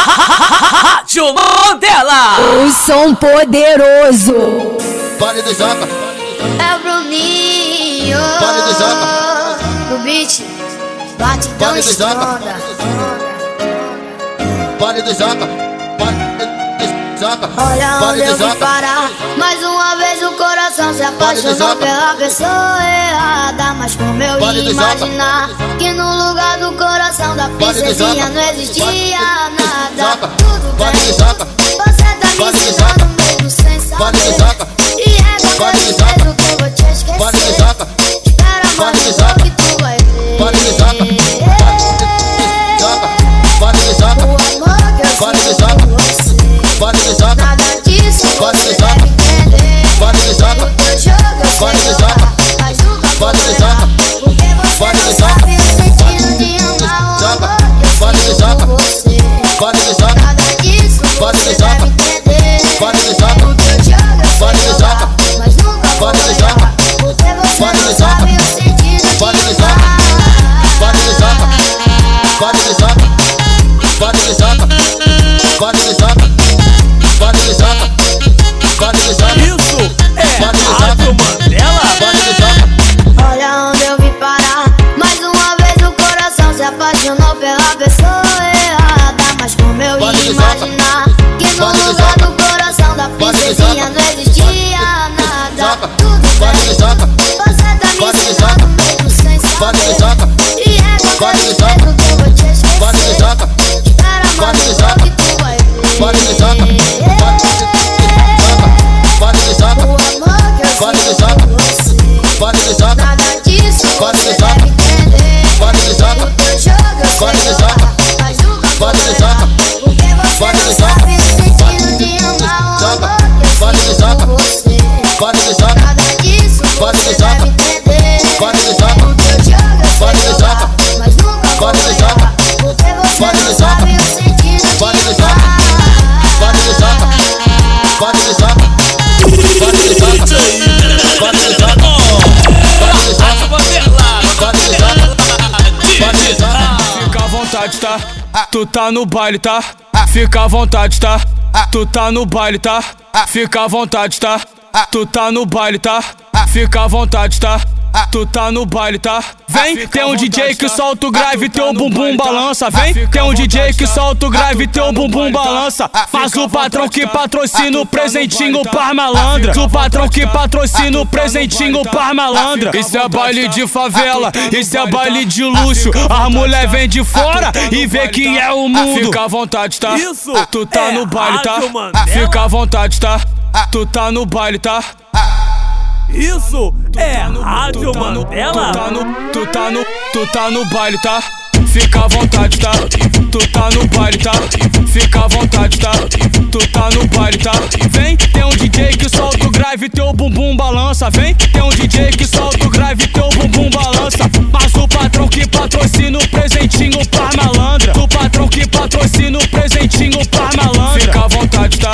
Rádio Mandela! O som poderoso! Pare do Japa! É o Bruninho! Pare do Japa! O beat bate tão Pare do Japa! Pare do Japa! Olha onde eu vim parar. Mais uma vez o coração se apaixonou pela pessoa errada. Mas como eu ia imaginar que no lugar do coração da princesinha não existia nada. Tudo bem, você tá me ensinando mesmo sem saber. E é depois mesmo que eu vou te esquecer. Espera mais um Tu tá no baile, tá? Fica à vontade, tá? Tu tá no baile, tá? Fica à vontade, tá? Tu tá no baile, tá? Fica à vontade, tá? Tu tá no baile, tá? Vem, tem um DJ que solta o grave, teu bumbum balança. Vem, tem um DJ que solta o grave, teu bumbum balança. Mas o patrão que patrocina o presentinho par malandra. O patrão que patrocina o presentinho par malandra. Isso é baile de favela, isso é baile de luxo. A mulher vem de fora e vê que é o mundo. Fica à vontade, tá? Isso Tu tá é no baile, tá? Fica à vontade, tá? Tu tá no baile, tá? Isso é Rádio Tu tá no- Mandela. Tu tá no, tu tá no, tu tá no baile, tá? Fica à vontade, tá? Tu tá no baile, tá? Fica à vontade, tá? Tu tá no baile, tá? Vem, tem um DJ que solta o grave, teu bumbum balança. Vem, tem um DJ que solta o grave, teu bumbum balança. Mas o patrão que patrocina o presentinho par malandra. O patrão que patrocina o presentinho par malandra. Fica à vontade, tá?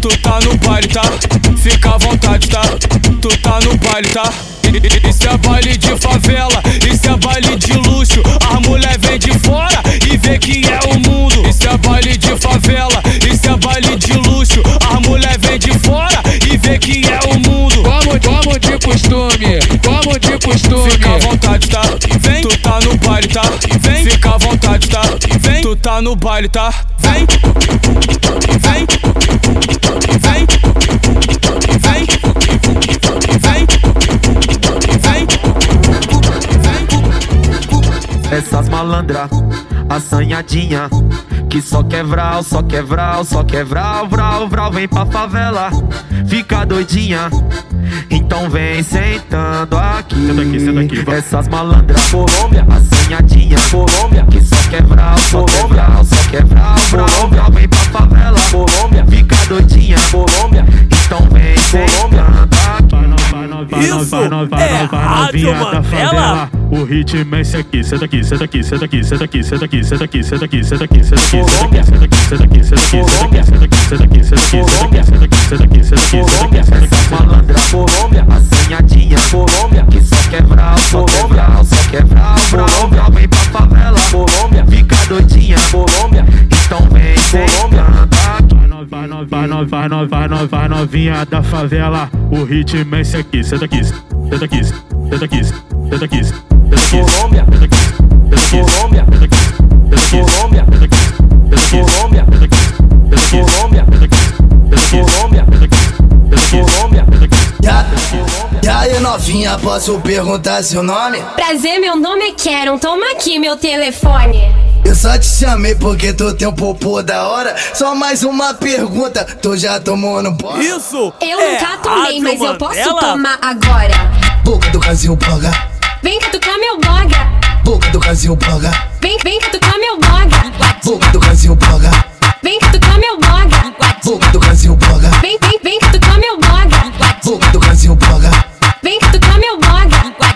Tu tá no baile, tá? Fica à vontade, tá? Tu tá no baile, tá? Isso é baile de favela, isso é baile de luxo. A mulher vem de fora e vê que é o mundo. Isso é baile de favela, isso é baile de luxo. A mulher vem de fora e vê que é o mundo. Como, como de costume, como de costume. Fica à vontade, tá? Vem, tu tá no baile, tá? Vem, fica à vontade, tá? Vem, tu tá no baile, tá? Vem, vem, vem, vem, Essas malandra, assanhadinha Que só quer vral, só quer vral, só quer vral, vral, Vem pra favela, fica doidinha Então vem sentando aqui. Senta aqui, senta aqui, vai. Essas malandra, Colômbia, assanhadinha Colômbia, Que só quer vral, só Colômbia. vral, ritmo é esse aqui, senta aqui, senta aqui, senta aqui, senta aqui, senta aqui, senta aqui, senta aqui, senta aqui, senta aqui, Colômbia. senta aqui, senta aqui, senta aqui, Colômbia. senta aqui, senta aqui, senta aqui, Colômbia. senta aqui, senta aqui, senta aqui, senta Colômbia. aqui, senta aqui, Essas malandra, Colômbia, assanhadinha Colômbia, Que só quer vral, só quer Colômbia. vral, só quer vral, vral, Colômbia. vral Vem pra favela, Colômbia, fica doidinha Colômbia, Então vem no, vai no, vai no, vai novinha da favela. O ritmo é esse aqui, senta aqui, senta aqui, senta aqui, senta aqui, senta aqui. Colômbia. Colômbia. E aí, novinha, posso perguntar seu nome? Prazer, meu nome é Karen. Toma aqui meu telefone. Eu só te chamei porque tu tem um popô da hora. Só mais uma pergunta, tu já tomou no pó? Isso Eu é nunca tomei, Rádio mas eu posso Mandela. tomar agora. Boca do Brasil, bloga. Vem que tu come meu blog. Boca do Brasil, bloga. Vem, vem que tu come meu blog. Boca do Brasil, bloga. Vem que tu come meu blog. Boca do Brasil, bloga. Vem, vem, vem que tu come meu blog. Boca do Brasil, bloga. Vem que tu come meu blog.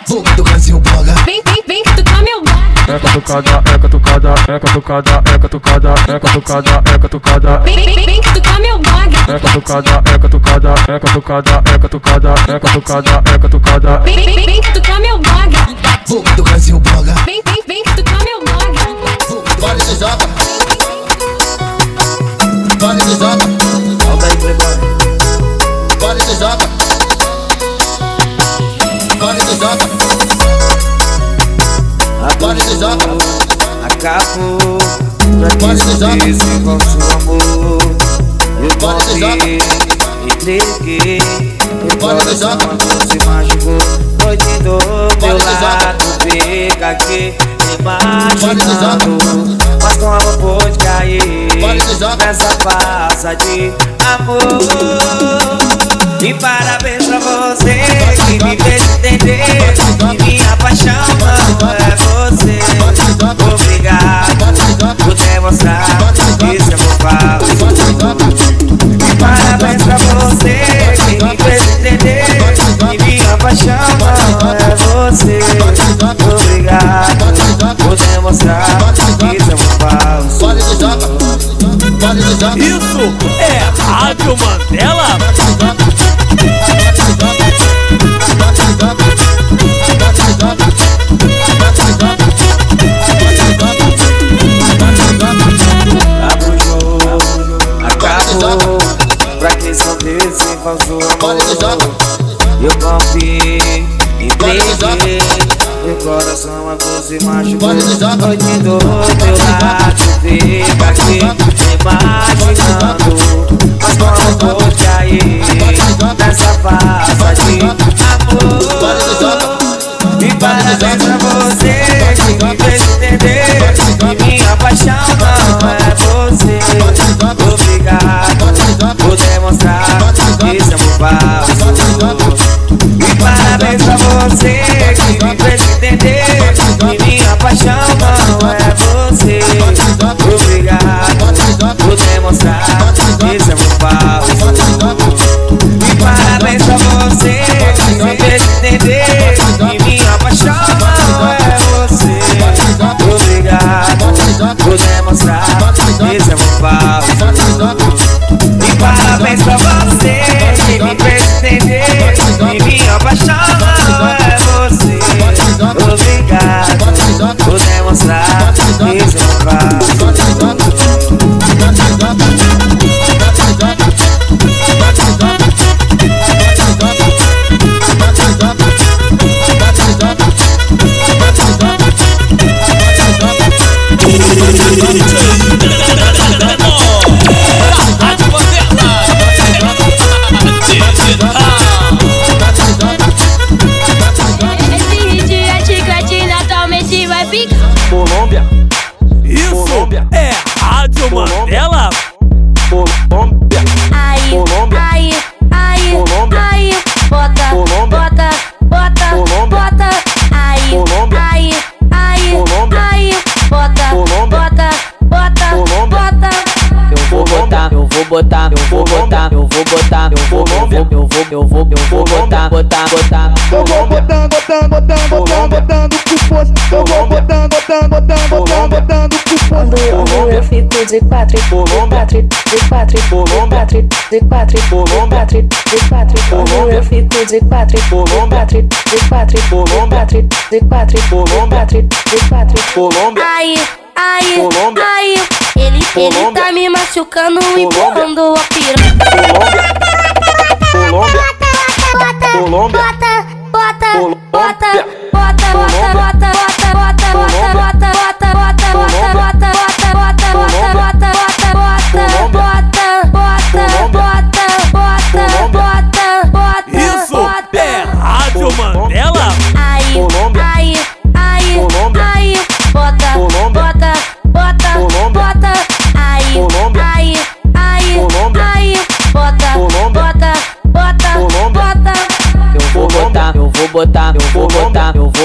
Boca do Brasil, bloga. Vem, vem, vem que tu come meu blog. É catucada, é catucada, é catucada, é catucada, é catucada, é catucada. Vem, vem, vem, vem que tu come meu blog. É catucada, é catucada, é catucada, é catucada, é catucada, é catucada. Vem, vem, vem, vem que. Boca do Brasil, bloga. Vem, vem, vem que tu come meu blog. Vale de joga. Vale de joga. Vale de joga. Vale de joga. Vale de joga. Acabou Vale de joga. esse falso amor Eu joga. confiei, entreguei De coração joga. se machucou Foi de do Vale meu de joga. lado. Fica aqui Mas como pôde cair. Vale de joga. Nessa farsa de amor. E parabéns pra você Que me fez entender Que minha paixão não é você. Obrigado por demonstrar que é Vale de joga. Parabéns pra você é meu falso Vale de joga. Vale de joga. Isso é Rádio Mandela. Acabou Pra que ver sem falso amor. Eu confiei, de joga. entreguei Meu coração a você machucou Vale de joga. Noite do teu lado Fica aqui imaginando Mas como vou cair Nessa farsa vou, eu vou, eu vou, eu vou, eu vou botar, botar, botar. Eu vou botando, botando, botando, botando, botando com força. Eu vou botando, botando, botando, botando, botando com força. quando eu fico de quatro, de Colômbia. quatro, de quatro, de Colômbia. quatro, de quatro, de Colômbia. quatro, de quatro. Quando Colômbia. eu fico de quatro, de Colômbia. quatro, de quatro, de Colômbia. quatro, de quatro, de Colômbia. quatro, de quatro. Colômbia. Aí, aí, Colômbia. aí. Ele, ele Colômbia. tá me machucando e Colômbia. pondo a piranha. Colômbia, Colômbia, Colômbia, Colômbia, bota, bota, bota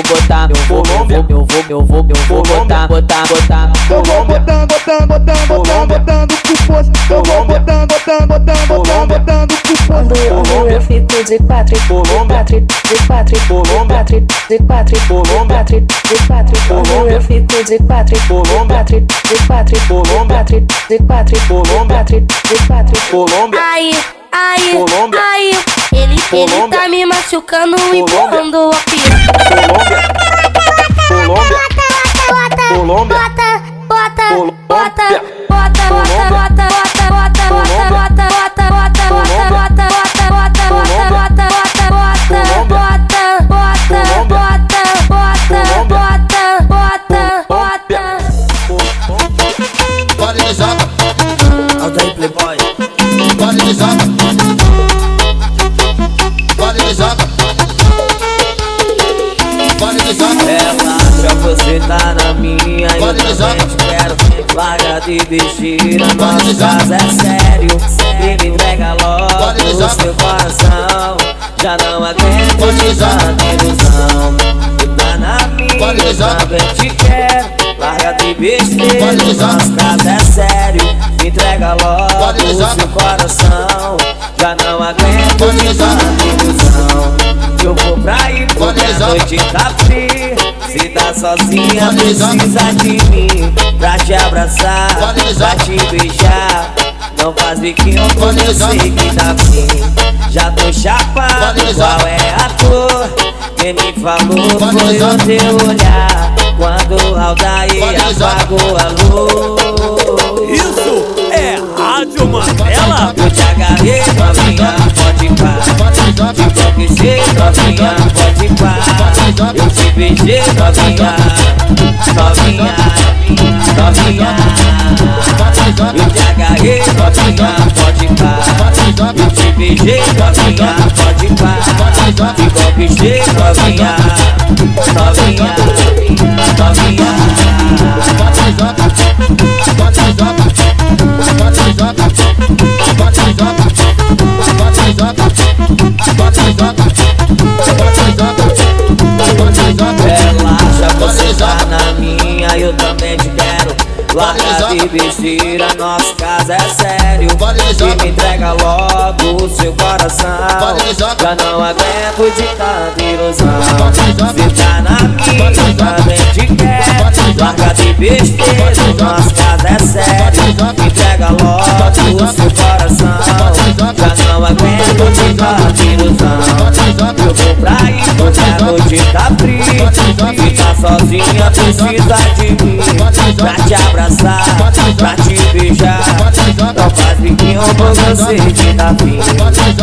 botar, eu vou eu vou, eu vou, eu vou, botar, botar, botar. Eu vou botando, botando, botando, botando, botando com força. Eu vou botando, botando, botando, botando, botando com força. Quando eu, fico de quatro, de Colômbia. quatro, de quatro, de Colômbia. quatro, de quatro, de Colômbia. quatro, de quatro. Quando eu fico de quatro, de Colômbia. quatro, de quatro, de Colômbia. quatro, de quatro, de Colômbia. quatro, de quatro. Colômbia. Aí, aí, Colômbia. aí. Ele, ele tá me machucando e pondo a piranha. Colômbia. Colômbia. Colômbia. Bota, Colômbia. bota, bota, bota, bota, bota, bota, bota, bota, bota, bota, bota, bota, bota, bota, bota, você tá na minha e eu também quero. Larga de besteira, nosso caso é sério. E me entrega logo o seu coração. Já não aguento desar. tanta ilusão Tu tá na minha, também te quero. Larga de besteira, nosso caso é sério. Me entrega logo o seu coração Já não aguento tanta ilusão eu vou pra ir Pode porque a noite tá fria. Se tá sozinha precisa de mim Pra te abraçar, pra te beijar. Não faz biquinho porque eu sei que tá fim Já tô chapado, qual é a cor? Quem me falou foi o teu olhar. Quando o Aldair apagou a luz. Isso tomar. Ela pode agarrer, novinha, pode pá. Eu te beijei, novinha, pode pá. Eu te beijei, novinha, novinha, novinha. Eu te agarrei, novinha, pode pá. Eu te beijei, novinha, pode pá. Igual beijei, novinha, novinha, novinha. se bota, se bota, se bota, se bota, se bota, se bota. Larga de besteira, nosso caso é sério. E me entrega logo o seu coração. Já não aguento de tanta ilusão. Você tá na te Pode quero desar. Larga de besteira, nosso caso é sério. Me entrega logo o seu coração. Já não aguento de tanta ilusão. Eu vou pra ir porque a noite tá fria E tá sozinha precisa de mim Pra te abraçar, pra te beijar. Não faz biquinho por você que tá fim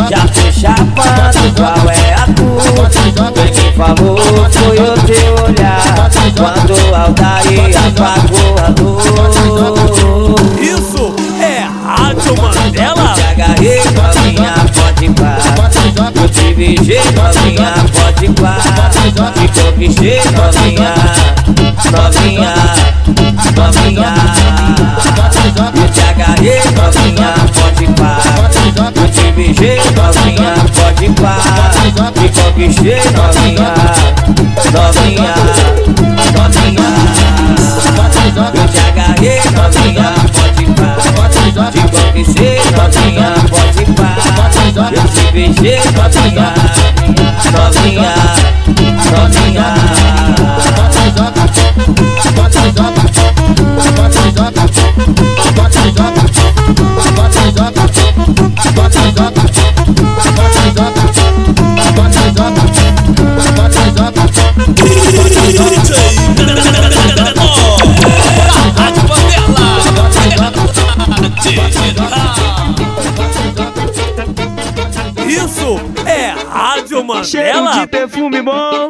Já tô chapado, qual é a tua? Quem me falou foi o teu olhar. Quando o Aldair apagou a luz Isso Eu te beijei, novinha, pode pá. Te conquistei, novinha, novinha, novinha Eu te agarrei, novinha, pode pá. Eu te beijei, novinha, pode pá. Te conquistei, novinha, novinha, novinha Eu te agarrei, novinha, pode pá. Te conquistei, novinha, pode pá. Eu te beijei, sozinha, sozinha. cheirinho de perfume bom.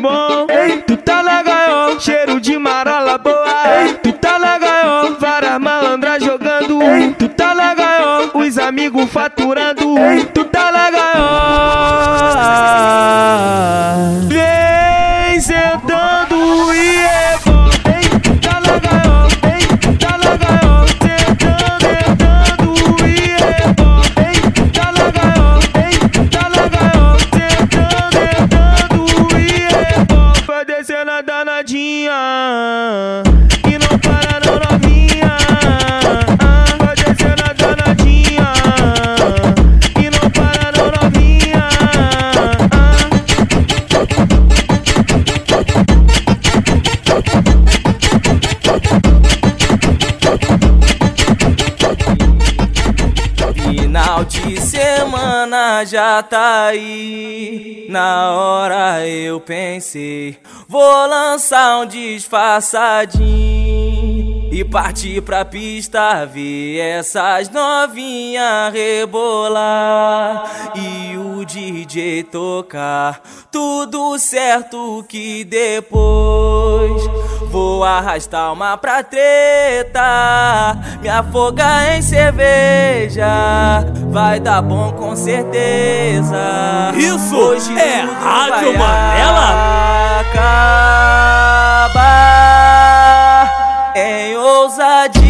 bom. Ei, tu tá na gaiola, cheiro de marola boa. Ei, tu tá na gaiola, vara malandras jogando. Ei, tu tá na gaiola, os amigos faturando. Ei, tu Mariana já tá aí. Na hora eu pensei, vou lançar um disfarçadinho e partir pra pista ver essas novinhas rebolar e o DJ tocar. Tudo certo que depois vou arrastar uma pra treta, me afogar em cerveja, vai dar bom com certeza. Isso Hoje é Rádio Manela. Acabar em ousadia.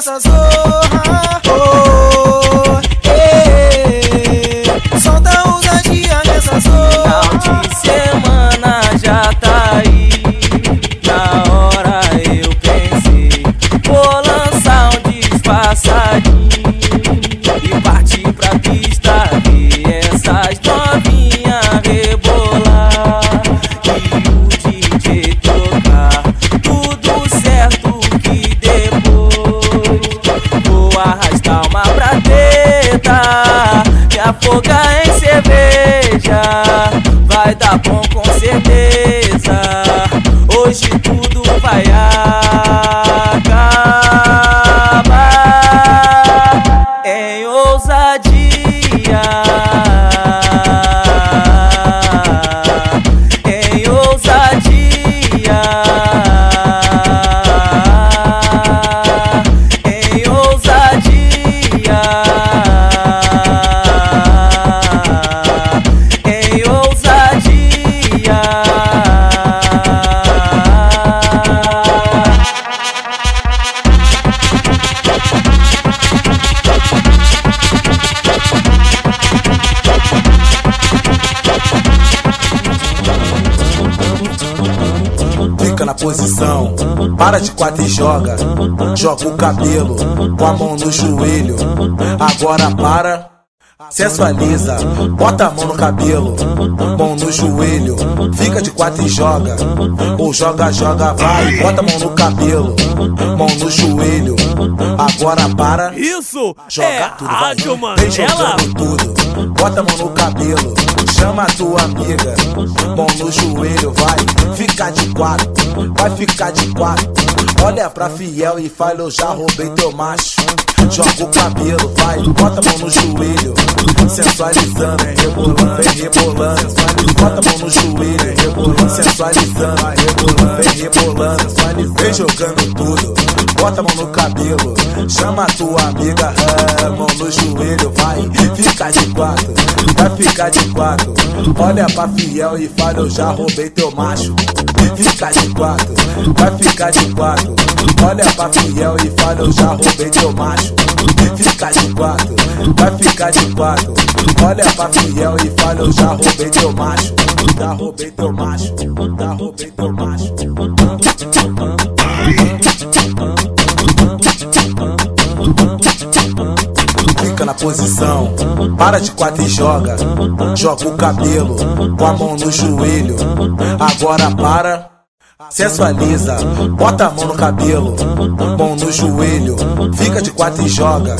esas afogar em cerveja. Vai dar bom com certeza. Para de quatro e joga. Joga o cabelo com a mão no joelho. Agora para. Sensualiza, bota a mão no cabelo, mão no joelho, fica de quatro e joga. Ou joga, joga, vai, bota a mão no cabelo, mão no joelho agora para, Isso! Joga é tudo, Rádio vem Mandela. jogando tudo, bota a mão no cabelo, chama a tua amiga, mão no joelho, vai, fica de quatro, vai ficar de quatro, olha pra fiel e fala, eu já roubei teu macho. Joga o cabelo, vai, bota a mão no joelho, sensualizando, vem rebolando, vem rebolando, bota a mão no joelho, vem rebolando, sensualizando, vai rebolando, vem rebolando, vem jogando tudo, bota a mão no cabelo, chama tua amiga, ah, mão no joelho, vai, fica de quatro, vai ficar de quatro, olha pra fiel e fala, eu já roubei teu macho, fica de quatro, vai ficar de quatro, olha pra fiel e fala, eu já roubei teu macho, fica de quatro, vai ficar de quatro, olha pra fiel e fala, eu já roubei teu macho, já roubei teu macho, já roubei teu macho. Na posição, para de quatro e joga. Joga o cabelo, com a mão no joelho. Agora para. Sensualiza, bota a mão no cabelo, mão no joelho, fica de quatro e joga,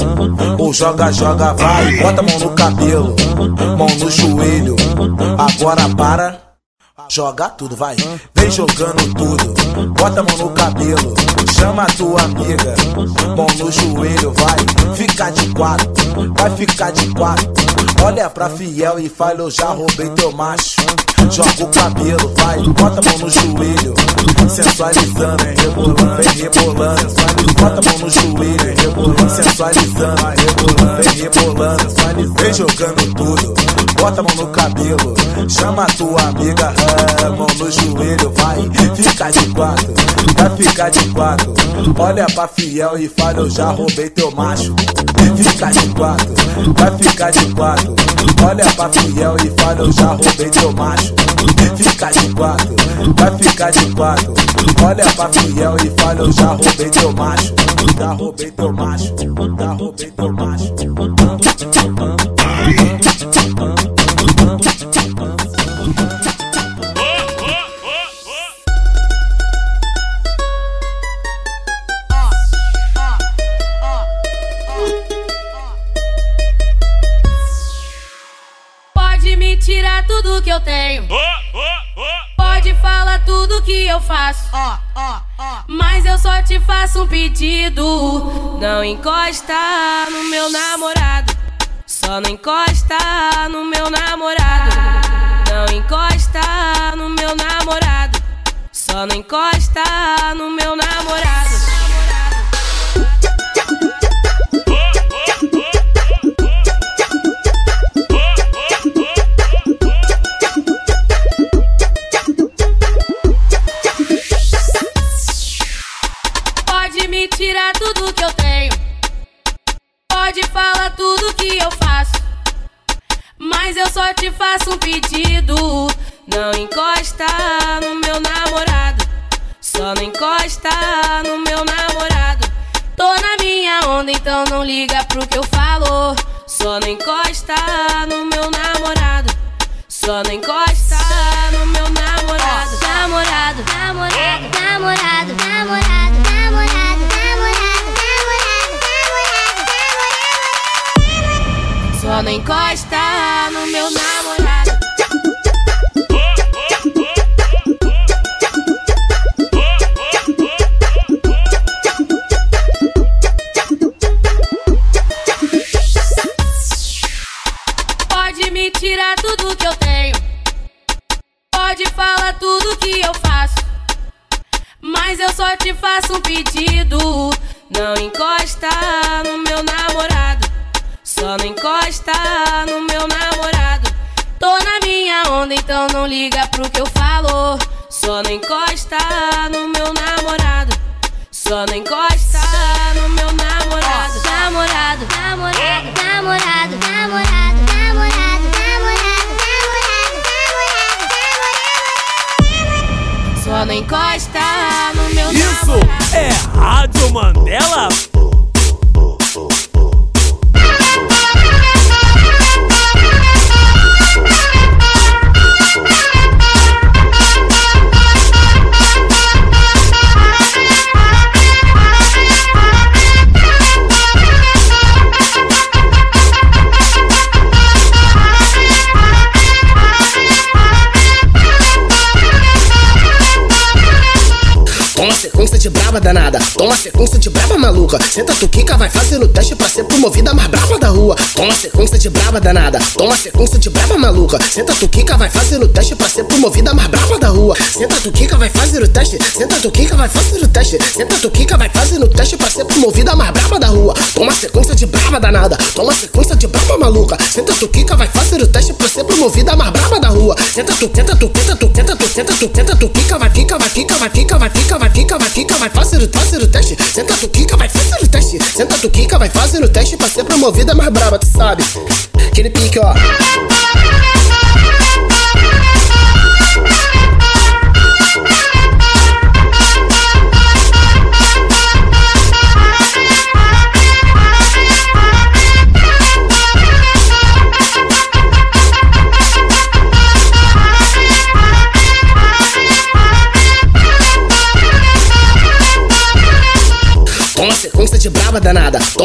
ou joga, joga, vai, bota a mão no cabelo, mão no joelho, agora para, joga tudo, vai, vem jogando tudo, bota a mão no cabelo, chama a tua amiga, mão no joelho, vai, fica de quatro, vai ficar de quatro, olha pra fiel e fala, eu já roubei teu macho. Joga o cabelo, vai, bota a mão no joelho, sensualizando, vem rebolando, vem rebolando, bota a mão no joelho, vem rebolando, sensualizando, vai rebolando, vem rebolando, vem jogando tudo, bota a mão no cabelo, chama a tua amiga, mão no joelho, vai, fica de quatro, vai ficar de quatro, olha pra fiel e fala, eu já roubei teu macho, fica de quatro, vai ficar de quatro, olha pra fiel e fala, eu já roubei teu macho, fica de quatro, vai ficar de quatro, olha pra fiel e fala, eu já roubei teu macho, já roubei teu macho, já roubei teu macho. Eu tenho. Pode falar tudo que eu faço. Mas eu só te faço um pedido. Não encosta no meu namorado. Só não encosta no meu namorado. Não encosta no meu namorado. Só não encosta no meu namorado. Pode falar tudo que eu faço. Mas eu só te faço um pedido. Não encosta no meu namorado. Só não encosta no meu namorado. Tô na minha onda, então não liga pro que eu falo. Só não encosta no meu namorado. Só não encosta no meu namorado. Namorado, namorado, namorado, namorado, Não encosta no meu namorado. Pode me tirar tudo que eu tenho. Pode falar tudo que eu faço. Mas eu só te faço um pedido. Não encosta no meu namorado. Só não encosta no meu namorado. Tô na minha onda, então não liga pro que eu falo. Só não encosta no meu namorado. Só não encosta no meu namorado. Namorado, namorado, namorado, namorado, namorado, namorado, namorado, namorado, namorado. Só não encosta no meu Isso namorado. é Rádio Mandela. Toma sequência de braba Senta tu quica, vai fazendo teste pra ser promovida mais braba da rua. Toma sequência de braba danada. Toma sequência de braba maluca. Senta tu quica, vai fazendo teste pra ser promovida mais braba da rua. Senta tu quica, vai fazendo teste. Senta tu quica, vai fazendo teste. Senta tu quica, vai fazendo teste pra ser promovida mais braba da rua. Toma sequência de braba danada. Toma sequência de braba maluca. Senta tu quica, vai fazendo teste pra ser promovida mais braba da rua. Senta tu, senta tu, senta tu, senta tu, senta tu, senta tu, quica, vai, fica, vai, fica, vai, fica, vai, fica, vai, fica, vai, fica, vai fazendo, fazendo teste. Senta tu, quica, vai fazendo teste. Senta tu, quica, vai fazendo teste pra ser promovida mais braba, tu sabe? Aquele pique, ó.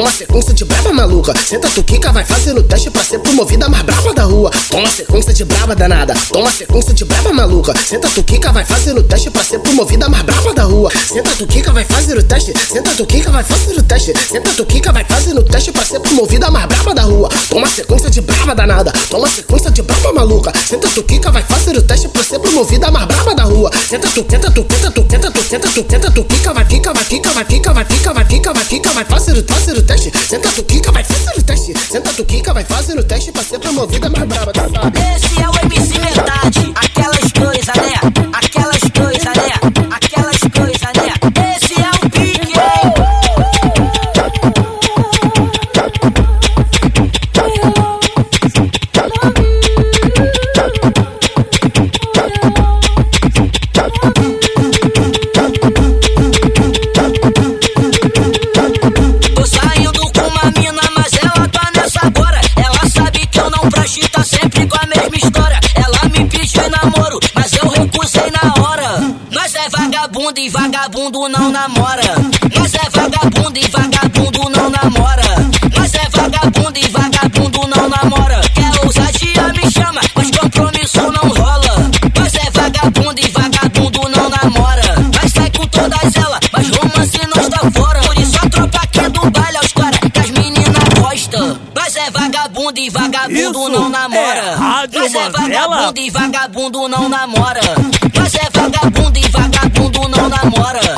Toma sequência de braba maluca. Senta tu quica, vai fazendo teste pra ser promovida mais braba da rua. Toma sequência de braba danada, toma sequência de braba maluca. Senta tu quica, vai fazendo teste pra ser promovida mais braba da rua. Senta tu quica, vai fazendo teste, senta tu quica, vai fazendo teste. Senta tu quica, vai fazendo teste pra ser promovida mais braba da rua. Toma sequência de braba danada, toma sequência de braba maluca. Senta tu quica, vai fazendo teste pra ser promovida mais braba da rua. Senta tu, senta tu, senta tu, senta tu, senta tu, senta tu, quica, vai, fica, vai, fica, vai, fica, vai, fica, vai, fica, vai, fica, vai fazendo, fazendo teste. Senta tu, quica, vai fazendo teste. Senta tu, quica, vai fazendo teste pra ser promovida mais braba? Esse é o vagabundo não namora. Nós é vagabundo e vagabundo não namora. Nós é vagabundo e vagabundo não namora. Quer ousadia, me chama, mas compromisso não rola. Nós é vagabundo e vagabundo não namora. Nós sai com todas elas, mas romance não está fora. Por isso a tropa aqui do baile aos caras que as meninas gostam. Nós é vagabundo e vagabundo Isso não namora. é Rádio Nós é vagabundo e vagabundo não namora. Nós é vagabundo e vagabundo não namora.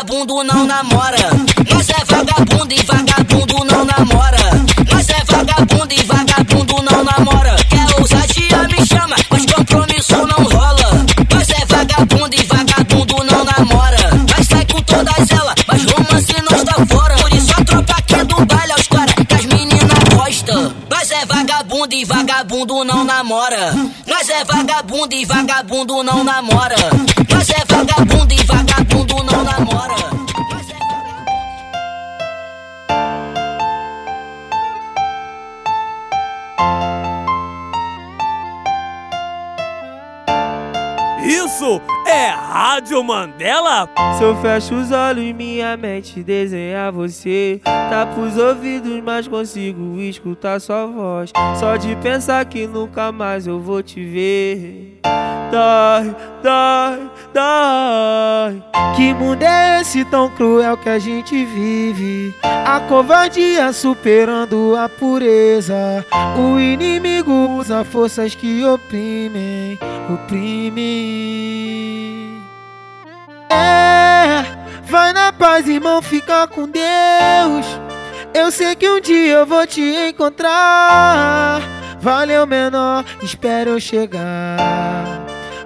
Vagabundo não namora. Nós é vagabundo e vagabundo não namora. Vagabundo e vagabundo não namora. Nós é vagabundo e vagabundo não namora. Isso é Rádio Mandela? Se eu fecho os olhos, minha mente desenha você. Tá pros ouvidos, mas consigo escutar sua voz. Só de pensar que nunca mais eu vou te ver. Dói, dói, dói. Que mundo é esse tão cruel que a gente vive? A covardia superando a pureza. O inimigo usa forças que oprimem, oprimem. É, vai na paz, irmão, fica com Deus. Eu sei que um dia eu vou te encontrar. Valeu, menor, espera eu chegar.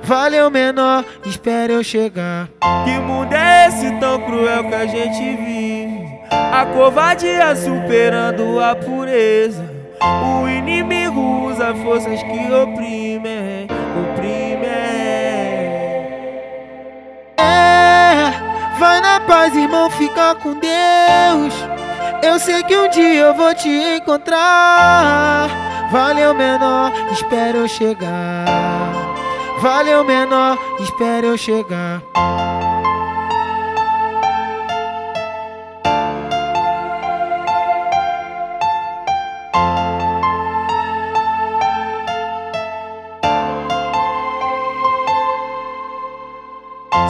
Valeu, menor, espera eu chegar. Que mundo é esse tão cruel que a gente vive? A covardia superando a pureza. O inimigo usa forças que oprimem. Vai na paz, irmão, fica com Deus. Eu sei que um dia eu vou te encontrar. Valeu, menor, espera eu chegar. Valeu, menor, espera eu chegar.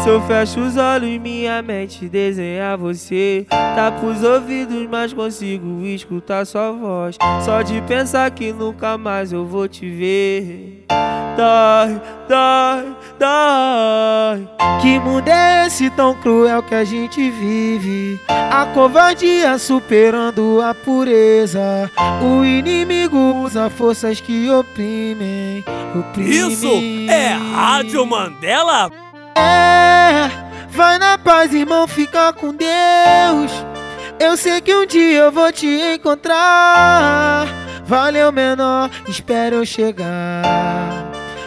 Se eu fecho os olhos, minha mente desenha você. Tá pros ouvidos, mas consigo escutar sua voz. Só de pensar que nunca mais eu vou te ver. Dói, dói, dói. Que mundo é esse tão cruel que a gente vive? A covardia superando a pureza. O inimigo usa forças que oprimem, oprimem. Isso é Rádio Mandela? É, vai na paz, irmão, fica com Deus. Eu sei que um dia eu vou te encontrar. Valeu, menor, espera eu chegar.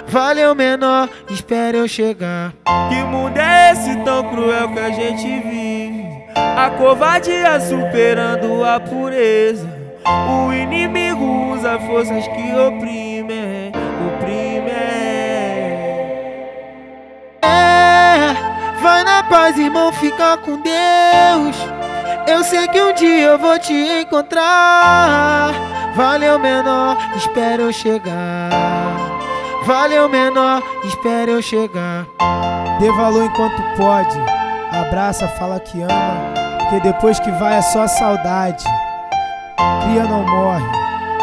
Valeu, menor, espera eu chegar. Que mundo é esse tão cruel que a gente vive? A covardia superando a pureza. O inimigo usa forças que oprimem, vai na paz, irmão, fica com Deus. Eu sei que um dia eu vou te encontrar. Valeu, menor, espera eu chegar. Valeu, menor, espera eu chegar. Dê valor enquanto pode. Abraça, fala que ama. Porque depois que vai é só saudade. Cria não morre,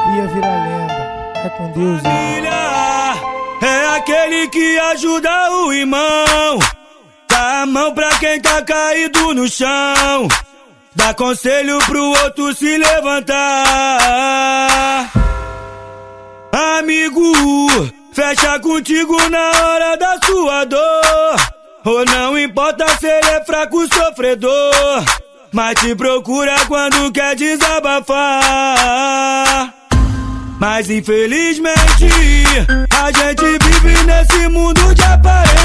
cria vira lenda. É com Deus, irmão. Família é aquele que ajuda o irmão. Dá a mão pra quem tá caído no chão. Dá conselho pro outro se levantar. Amigo, fecha contigo na hora da sua dor. Ou não importa se ele é fraco, sofredor. Mas te procura quando quer desabafar. Mas infelizmente a gente vive nesse mundo de aparência.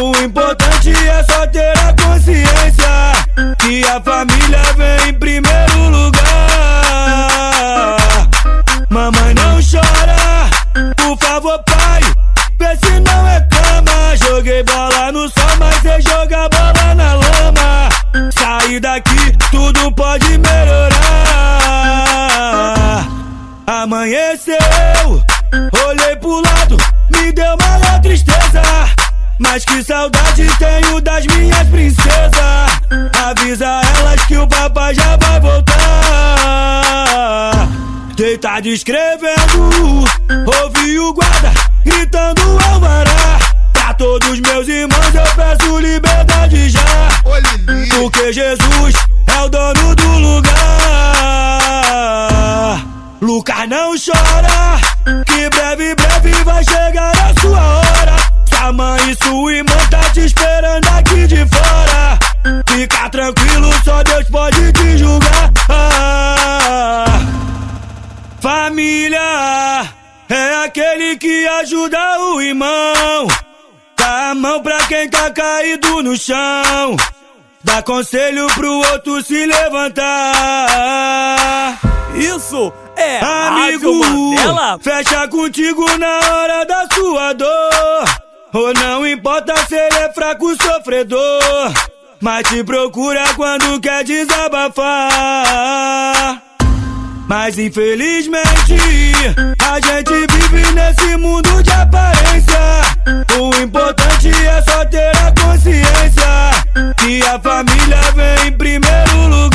O importante é só ter a consciência que a família vem em primeiro lugar. Mamãe não chora, por favor pai, vê se não é cama. Joguei bola no sol, mas você joga bola na lama. Sair daqui, tudo pode melhorar. Amanheceu, olhei pro lado, me deu maior tristeza. Mas que saudade tenho das minhas princesas. Avisa elas que o papai já vai voltar. Deitado escrevendo, ouvi o guarda gritando alvará. Pra todos meus irmãos eu peço liberdade já. Porque Jesus é o dono do lugar. Lucas não chora, tá caído no chão. Dá conselho pro outro se levantar. Isso é Amigo, Rádio fecha contigo na hora da sua dor. Ou não importa se ele é fraco, sofredor. Mas te procura quando quer desabafar. Mas infelizmente a gente vive nesse mundo de aparência. O importante é só ter a consciência que a família vem em primeiro lugar.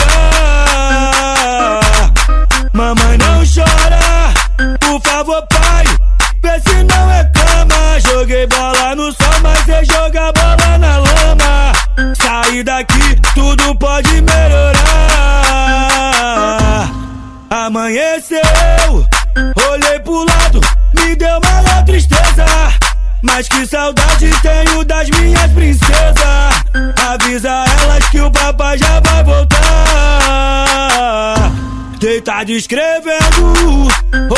Mas que saudade tenho das minhas princesas. Avisa elas que o papai já vai voltar. deitado escrevendo.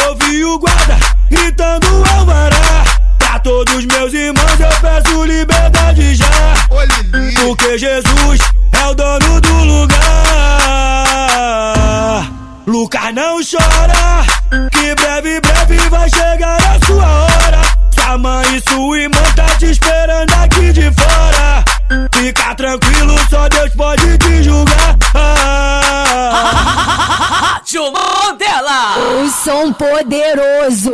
Ouvi o guarda gritando alvará. Pra todos meus irmãos eu peço liberdade já. Porque Jesus poderoso.